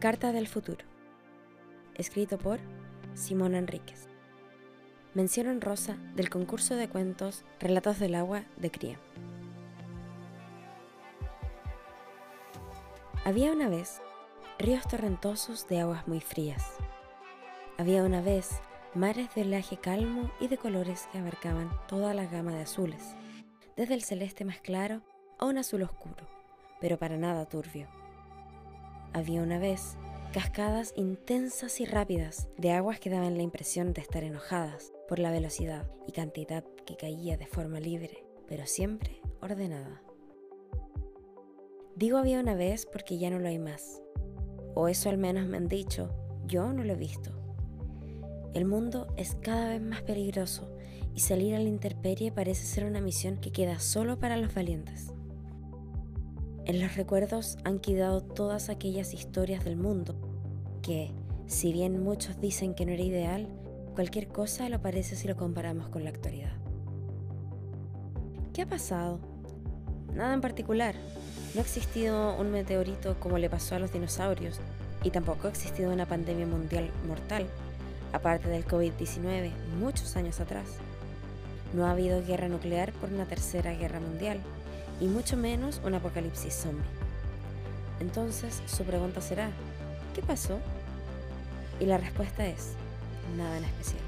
Carta del Futuro. Escrito por Simón Enríquez. Mención en rosa del concurso de cuentos Relatos del agua de Cría. Había una vez ríos torrentosos de aguas muy frías. Había una vez mares de oleaje calmo y de colores que abarcaban toda la gama de azules, desde el celeste más claro a un azul oscuro, pero para nada turbio. Había una vez cascadas intensas y rápidas de aguas que daban la impresión de estar enojadas por la velocidad y cantidad que caía de forma libre, pero siempre ordenada. Digo había una vez porque ya no lo hay más, o eso al menos me han dicho, yo no lo he visto. El mundo es cada vez más peligroso y salir a la intemperie parece ser una misión que queda solo para los valientes. En los recuerdos han quedado todas aquellas historias del mundo que, si bien muchos dicen que no era ideal, cualquier cosa lo parece si lo comparamos con la actualidad. ¿Qué ha pasado? Nada en particular. No ha existido un meteorito como le pasó a los dinosaurios y tampoco ha existido una pandemia mundial mortal, aparte del COVID-19, muchos años atrás. No ha habido guerra nuclear por una tercera guerra mundial y mucho menos un apocalipsis zombie. Entonces su pregunta será, ¿qué pasó? Y la respuesta es, nada en especial.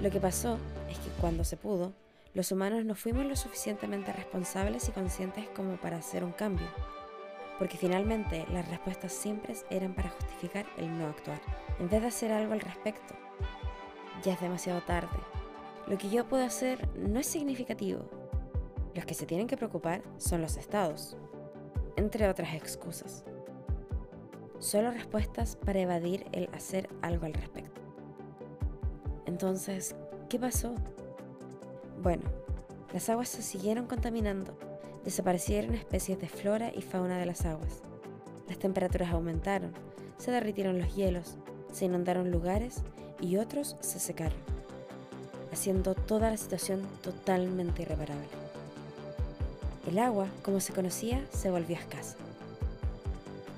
Lo que pasó es que cuando se pudo, los humanos no fuimos lo suficientemente responsables y conscientes como para hacer un cambio, porque finalmente las respuestas siempre eran para justificar el no actuar, en vez de hacer algo al respecto. Ya es demasiado tarde. Lo que yo puedo hacer no es significativo, los que se tienen que preocupar son los estados, entre otras excusas. Solo respuestas para evadir el hacer algo al respecto. Entonces, ¿qué pasó? Bueno, las aguas se siguieron contaminando, desaparecieron especies de flora y fauna de las aguas. Las temperaturas aumentaron, se derritieron los hielos, se inundaron lugares y otros se secaron, haciendo toda la situación totalmente irreparable. El agua, como se conocía, se volvió escasa.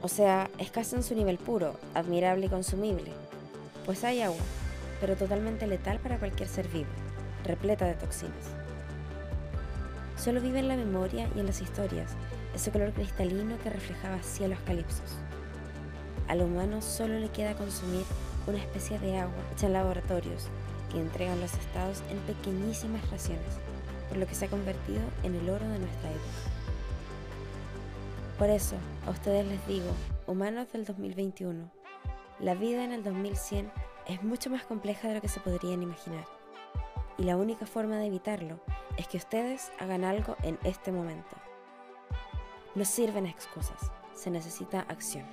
O sea, escasa en su nivel puro, admirable y consumible. Pues hay agua, pero totalmente letal para cualquier ser vivo, repleta de toxinas. Solo vive en la memoria y en las historias ese color cristalino que reflejaba cielos calipsos. Al humano solo le queda consumir una especie de agua hecha en laboratorios que entregan los estados en pequeñísimas raciones por lo que se ha convertido en el oro de nuestra época. Por eso, a ustedes les digo, humanos del 2021, la vida en el 2100 es mucho más compleja de lo que se podrían imaginar. Y la única forma de evitarlo es que ustedes hagan algo en este momento. No sirven excusas, se necesita acción.